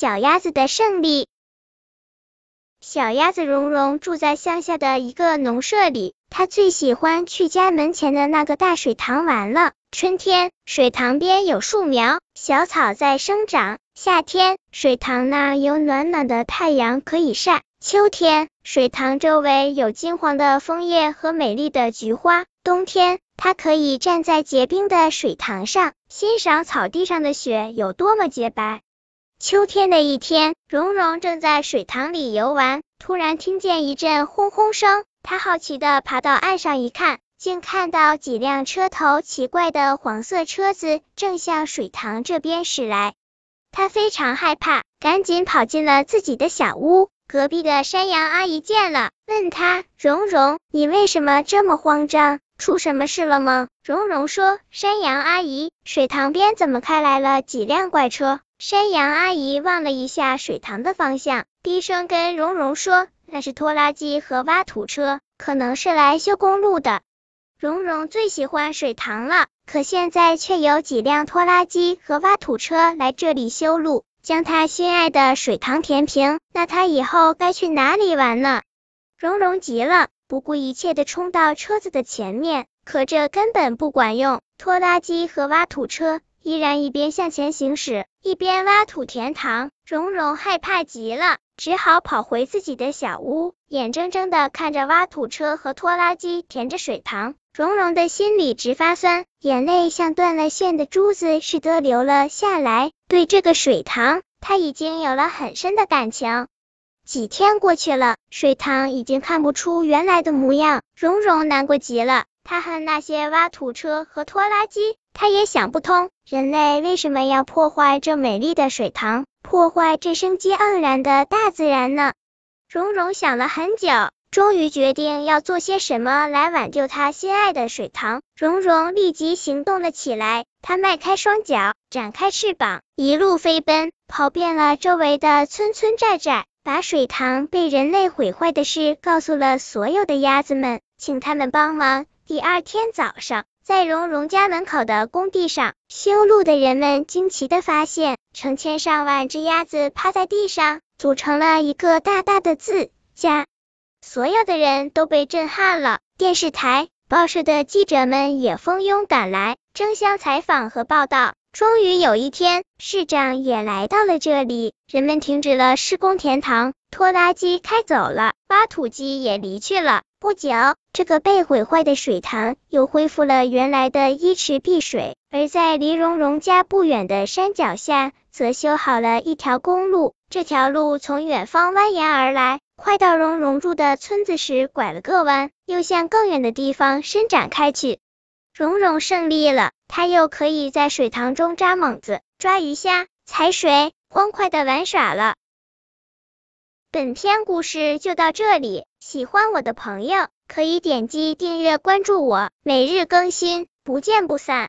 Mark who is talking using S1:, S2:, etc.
S1: 小鸭子的胜利。小鸭子蓉蓉住在乡下的一个农舍里，它最喜欢去家门前的那个大水塘玩了。春天，水塘边有树苗，小草在生长；夏天，水塘那有暖暖的太阳可以晒；秋天，水塘周围有金黄的枫叶和美丽的菊花；冬天，它可以站在结冰的水塘上，欣赏草地上的雪有多么洁白。秋天的一天，蓉蓉正在水塘里游玩，突然听见一阵轰轰声。她好奇的爬到岸上一看，竟看到几辆车头奇怪的黄色车子正向水塘这边驶来。她非常害怕，赶紧跑进了自己的小屋。隔壁的山羊阿姨见了，问她：“蓉蓉，你为什么这么慌张？出什么事了吗？”蓉蓉说：“山羊阿姨，水塘边怎么开来了几辆怪车？”山羊阿姨望了一下水塘的方向，低声跟蓉蓉说：“那是拖拉机和挖土车，可能是来修公路的。”蓉蓉最喜欢水塘了，可现在却有几辆拖拉机和挖土车来这里修路，将她心爱的水塘填平。那她以后该去哪里玩呢？蓉蓉急了，不顾一切的冲到车子的前面，可这根本不管用，拖拉机和挖土车。依然一边向前行驶，一边挖土填塘。蓉蓉害怕极了，只好跑回自己的小屋，眼睁睁的看着挖土车和拖拉机填着水塘。蓉蓉的心里直发酸，眼泪像断了线的珠子似的流了下来。对这个水塘，她已经有了很深的感情。几天过去了，水塘已经看不出原来的模样，蓉蓉难过极了。她恨那些挖土车和拖拉机。他也想不通，人类为什么要破坏这美丽的水塘，破坏这生机盎然的大自然呢？蓉蓉想了很久，终于决定要做些什么来挽救她心爱的水塘。蓉蓉立即行动了起来，她迈开双脚，展开翅膀，一路飞奔，跑遍了周围的村村寨寨，把水塘被人类毁坏的事告诉了所有的鸭子们，请他们帮忙。第二天早上。在蓉蓉家门口的工地上，修路的人们惊奇的发现，成千上万只鸭子趴在地上，组成了一个大大的字“家”。所有的人都被震撼了，电视台、报社的记者们也蜂拥赶来，争相采访和报道。终于有一天，市长也来到了这里，人们停止了施工填塘，拖拉机开走了，挖土机也离去了。不久，这个被毁坏的水塘又恢复了原来的依池碧水，而在离蓉蓉家不远的山脚下，则修好了一条公路。这条路从远方蜿蜒而来，快到蓉蓉住的村子时拐了个弯，又向更远的地方伸展开去。蓉蓉胜利了，她又可以在水塘中扎猛子、抓鱼虾、踩水，欢快的玩耍了。本篇故事就到这里，喜欢我的朋友可以点击订阅关注我，每日更新，不见不散。